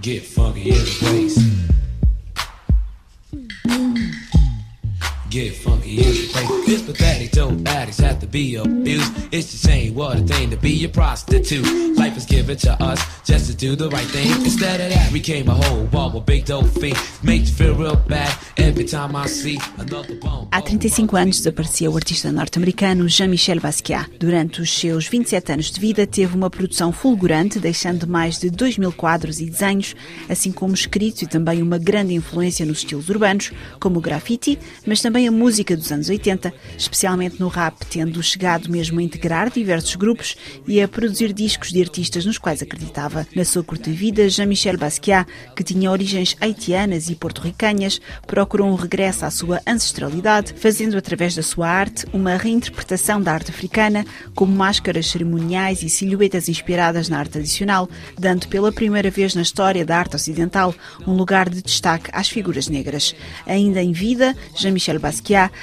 Get funky in the place. Get funky the place. This pathetic dope addicts have to be abused. It's just ain't what a thing to be a prostitute. Life is given to us just to do the right thing. Instead of that, we came a whole wall big dope. Makes you feel real bad every time I see another bone. Há 35 anos desaparecia o artista norte-americano Jean-Michel Basquiat. Durante os seus 27 anos de vida, teve uma produção fulgurante, deixando mais de 2 mil quadros e desenhos, assim como escritos e também uma grande influência nos estilos urbanos, como o graffiti, mas também a música dos anos 80, especialmente no rap, tendo chegado mesmo a integrar diversos grupos e a produzir discos de artistas nos quais acreditava. Na sua curta vida, Jean-Michel Basquiat, que tinha origens haitianas e porto-ricanhas, procurou um regresso à sua ancestralidade, fazendo através da sua arte uma reinterpretação da arte africana, como máscaras cerimoniais e silhuetas inspiradas na arte tradicional, dando pela primeira vez na história da arte ocidental um lugar de destaque às figuras negras. Ainda em vida, Jean-Michel Basquiat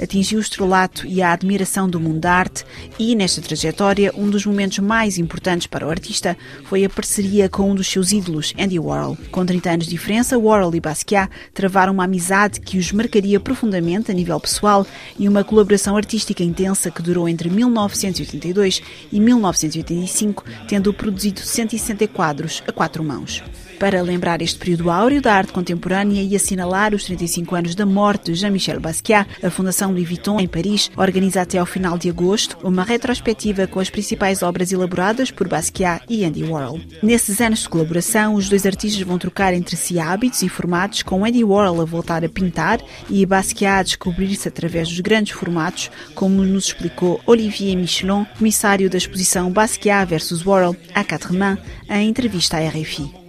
atingiu o estrelato e a admiração do mundo da arte e, nesta trajetória, um dos momentos mais importantes para o artista foi a parceria com um dos seus ídolos, Andy Warhol. Com 30 anos de diferença, Warhol e Basquiat travaram uma amizade que os marcaria profundamente a nível pessoal e uma colaboração artística intensa que durou entre 1982 e 1985, tendo produzido 160 quadros a quatro mãos. Para lembrar este período áureo da arte contemporânea e assinalar os 35 anos da morte de Jean-Michel Basquiat, a Fundação Louis Vuitton, em Paris, organiza até ao final de agosto uma retrospectiva com as principais obras elaboradas por Basquiat e Andy Warhol. Nesses anos de colaboração, os dois artistas vão trocar entre si hábitos e formatos, com Andy Warhol a voltar a pintar e Basquiat a descobrir-se através dos grandes formatos, como nos explicou Olivier Michelon, comissário da exposição Basquiat vs Warhol à Quatre Mains, em entrevista à RFI.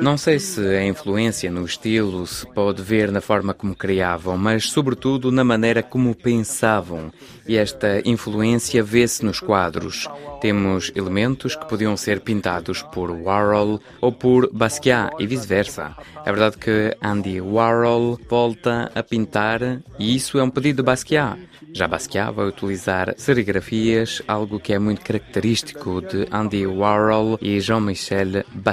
Não sei se a influência no estilo se pode ver na forma como criavam, mas sobretudo na maneira como pensavam. E esta influência vê-se nos quadros. Temos elementos que podiam ser pintados por Warhol ou por Basquiat e vice-versa. É verdade que Andy Warhol volta a pintar e isso é um pedido de Basquiat. Já Basquiat vai utilizar serigrafias, algo que é muito característico de Andy Warhol e Jean-Michel Basquiat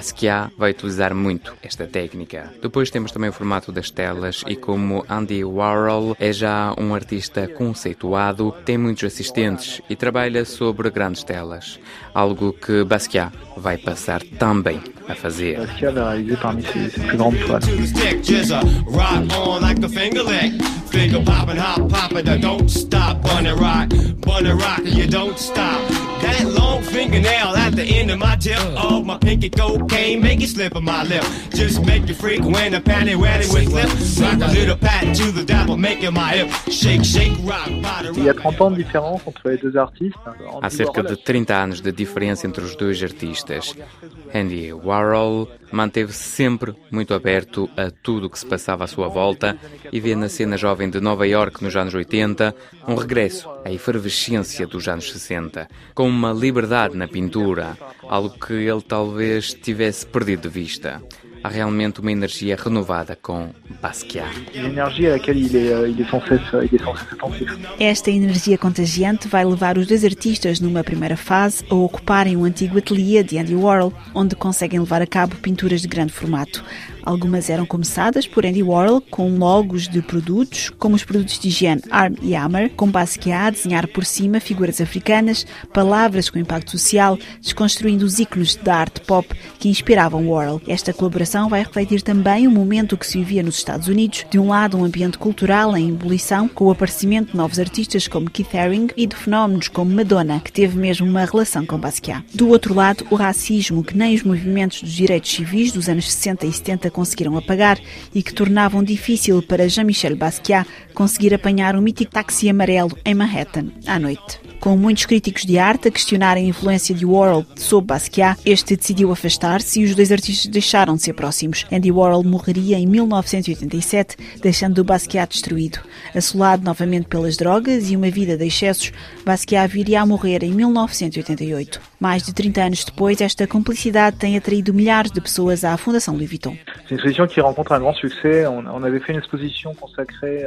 vai utilizar muito esta técnica. Depois temos também o formato das telas e como Andy Warhol é já um artista conceituado, tem muitos assistentes e trabalha sobre grandes telas, algo que Basquiat vai passar também a fazer. Basquiat va réaliser parmi ses, ses plus grandes toiles. To the stick, just a rock on like the finger lick. Finger popping, hop popping, don't stop. Bunny rock, bunny rock, you don't stop. That long fingernail at the end of my tip of my pinky cocaine, make it slip on my lip. Just make you freak when the panty ready with slip. Rock a little pat to the making my hip shake, shake, rock, body, Il y a rock. 30 ans de différence entre les deux artistes. Há cerca de 30 anos de diferença entre os dois artistas. Andy Warhol manteve-se sempre muito aberto a tudo o que se passava à sua volta e vê na cena jovem de Nova York nos anos 80 um regresso à efervescência dos anos 60, com uma liberdade na pintura, algo que ele talvez tivesse perdido de vista. Há realmente uma energia renovada com Basquiat. Esta energia contagiante vai levar os dois artistas, numa primeira fase, a ocuparem um antigo ateliê de Andy Warhol, onde conseguem levar a cabo pinturas de grande formato. Algumas eram começadas por Andy Warhol com logos de produtos, como os produtos de higiene Arm e Hammer, com Basquiat a desenhar por cima figuras africanas, palavras com impacto social, desconstruindo os ícones da arte pop que inspiravam Warhol. Esta colaboração vai refletir também o momento que se vivia nos Estados Unidos, de um lado um ambiente cultural em ebulição, com o aparecimento de novos artistas como Keith Haring e de fenómenos como Madonna, que teve mesmo uma relação com Basquiat. Do outro lado, o racismo que nem os movimentos dos direitos civis dos anos 60 e 70 conseguiram apagar e que tornavam difícil para Jean-Michel Basquiat conseguir apanhar um mítico táxi amarelo em Manhattan à noite. Com muitos críticos de arte a questionarem a influência de Warhol sobre Basquiat, este decidiu afastar-se e os dois artistas deixaram de ser próximos. Andy Warhol morreria em 1987, deixando o Basquiat destruído. Assolado novamente pelas drogas e uma vida de excessos, Basquiat viria a morrer em 1988. Mais de 30 anos depois, esta cumplicidade tem atraído milhares de pessoas à Fundação Louis Vuitton.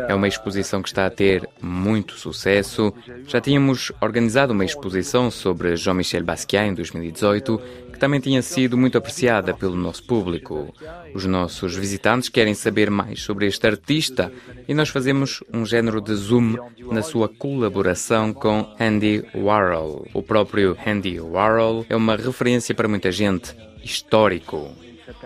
É uma exposição que está a ter muito sucesso. Já tínhamos organizado uma exposição sobre Jean-Michel Basquiat em 2018, que também tinha sido muito apreciada pelo nosso público. Os nossos visitantes querem saber mais sobre este artista e nós fazemos um género de zoom na sua colaboração com Andy Warhol. O próprio Andy Warhol é uma referência para muita gente, histórico.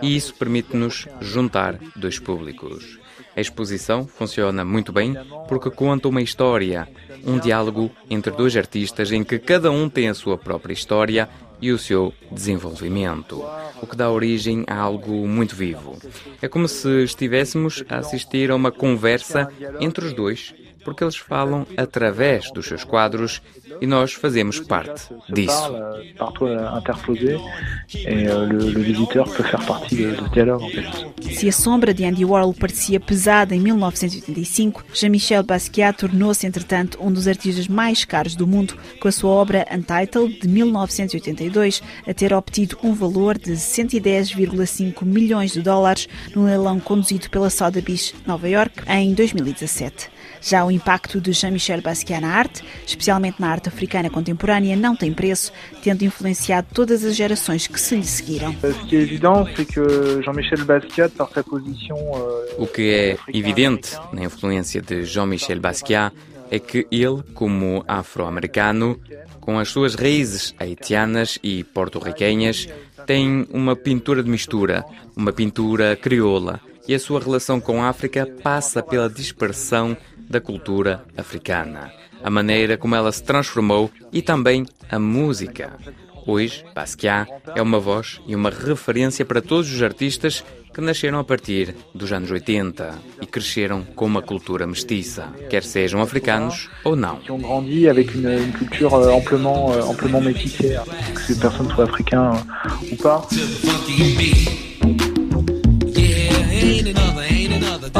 E isso permite-nos juntar dois públicos. A exposição funciona muito bem porque conta uma história, um diálogo entre dois artistas em que cada um tem a sua própria história e o seu desenvolvimento, o que dá origem a algo muito vivo. É como se estivéssemos a assistir a uma conversa entre os dois porque eles falam através dos seus quadros e nós fazemos parte disso. Se a sombra de Andy Warhol parecia pesada em 1985, Jean-Michel Basquiat tornou-se, entretanto, um dos artistas mais caros do mundo, com a sua obra Untitled, de 1982, a ter obtido um valor de 110,5 milhões de dólares no leilão conduzido pela Sotheby's Nova York em 2017. Já o impacto de Jean-Michel Basquiat na arte, especialmente na arte africana contemporânea, não tem preço, tendo influenciado todas as gerações que se lhe seguiram. O que é evidente na influência de Jean-Michel Basquiat é que ele, como afro-americano, com as suas raízes haitianas e porto-riquenhas, tem uma pintura de mistura, uma pintura crioula, e a sua relação com a África passa pela dispersão da cultura africana, a maneira como ela se transformou e também a música. Hoje, Basquiat é uma voz e uma referência para todos os artistas que nasceram a partir dos anos 80 e cresceram com uma cultura mestiça, quer sejam africanos ou não.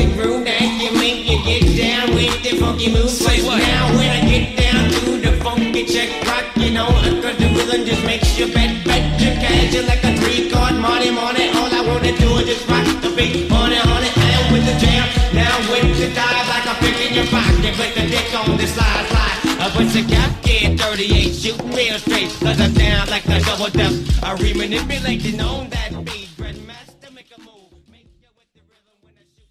something rude that you make you get down with the funky moves. Say what? Now when I get down to the funky check rock, you know, cause the rhythm just makes you bet, bet your cash you like a three card money, money. All I wanna do is just rock the beat, on it, on it, and with the jam. Now when you die like a pick in your pocket, with the dick on the slide, slide. A bunch of got kid 38 shooting real straight, cause I'm like a double death. I remanipulating on that.